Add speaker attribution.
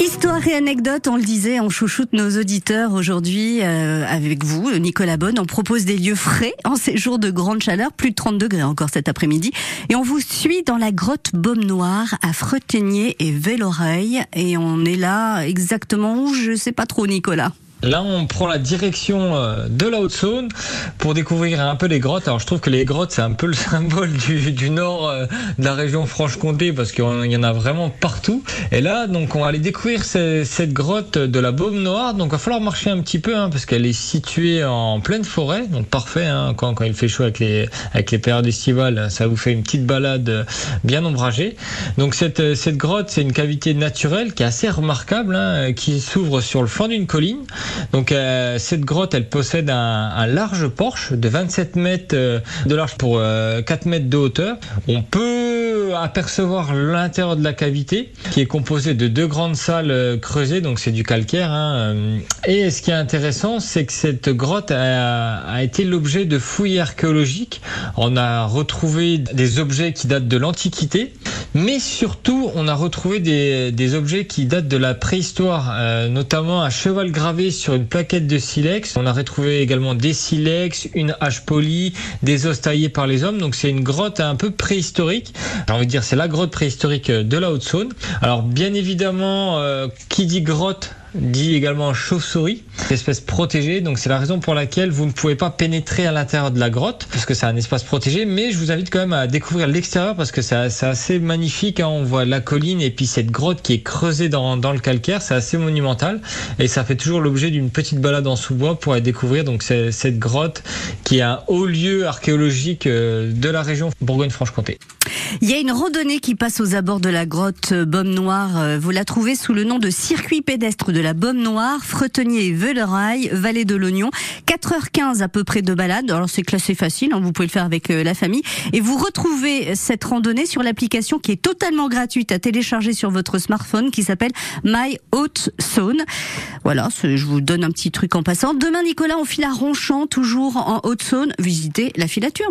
Speaker 1: Histoire et anecdote, on le disait, on chouchoute nos auditeurs aujourd'hui euh, avec vous, Nicolas Bonne. On propose des lieux frais en ces jours de grande chaleur, plus de 30 degrés encore cet après-midi. Et on vous suit dans la grotte Baume Noire à Fretenier et Velloreille. Et on est là exactement où Je sais pas trop, Nicolas.
Speaker 2: Là, on prend la direction euh, de la Haute-Saône pour découvrir un peu les grottes. Alors, je trouve que les grottes, c'est un peu le symbole du, nord euh, de la région Franche-Comté parce qu'il y en a vraiment partout. Et là, donc, on va aller découvrir cette grotte de la Baume Noire. Donc, il va falloir marcher un petit peu hein, parce qu'elle est située en pleine forêt. Donc, parfait. Hein, quand, il fait chaud avec les, avec les périodes estivales, ça vous fait une petite balade bien ombragée. Donc, cette, cette grotte, c'est une cavité naturelle qui est assez remarquable, hein, qui s'ouvre sur le flanc d'une colline. Donc euh, cette grotte, elle possède un, large porche de 27 mètres euh, de large pour 4 euh, mètres de hauteur. On peut apercevoir l'intérieur de la cavité qui est composé de deux grandes salles creusées, donc c'est du calcaire. Hein, et ce qui est intéressant, c'est que cette grotte a été l'objet de fouilles archéologiques. On a retrouvé des objets qui datent de l'Antiquité. Mais surtout, on a retrouvé des, objets qui datent de la préhistoire, euh, notamment un cheval gravé sur une plaquette de silex. On a retrouvé également des silex, une hache polie, des os taillés par les hommes. Donc c'est une grotte un peu préhistorique. J'ai envie de dire, c'est la grotte préhistorique de la Haute-Saône. Alors bien évidemment, euh, qui dit grotte dit également chauve-souris, espèce protégée. Donc c'est la raison pour laquelle vous ne pouvez pas pénétrer à l'intérieur de la grotte, parce que c'est un espace protégé. Mais je vous invite quand même à découvrir l'extérieur, parce que c'est assez magnifique. Hein. On voit la colline et puis cette grotte qui est creusée dans, dans le calcaire. C'est assez monumental. Et ça fait toujours l'objet d'une petite balade en sous-bois pour aller découvrir donc cette grotte qui est un haut lieu archéologique euh, de la région Bourgogne-Franche-Comté.
Speaker 1: Il y a une randonnée qui passe aux abords de la grotte Baume Noire. Euh, vous la trouvez sous le nom de circuit pédestre de la Baume Noire, Fretenier Veleraille, Vallée de l'Oignon. 4h15 à peu près de balade. Alors c'est classé facile, hein, vous pouvez le faire avec euh, la famille. Et vous retrouvez cette randonnée sur l'application qui est totalement gratuite à télécharger sur votre smartphone qui s'appelle My Haute Saône. Voilà, je vous donne un petit truc en passant. Demain, Nicolas, on file à Ronchamp, toujours en Haute-Saône. Visitez la filature.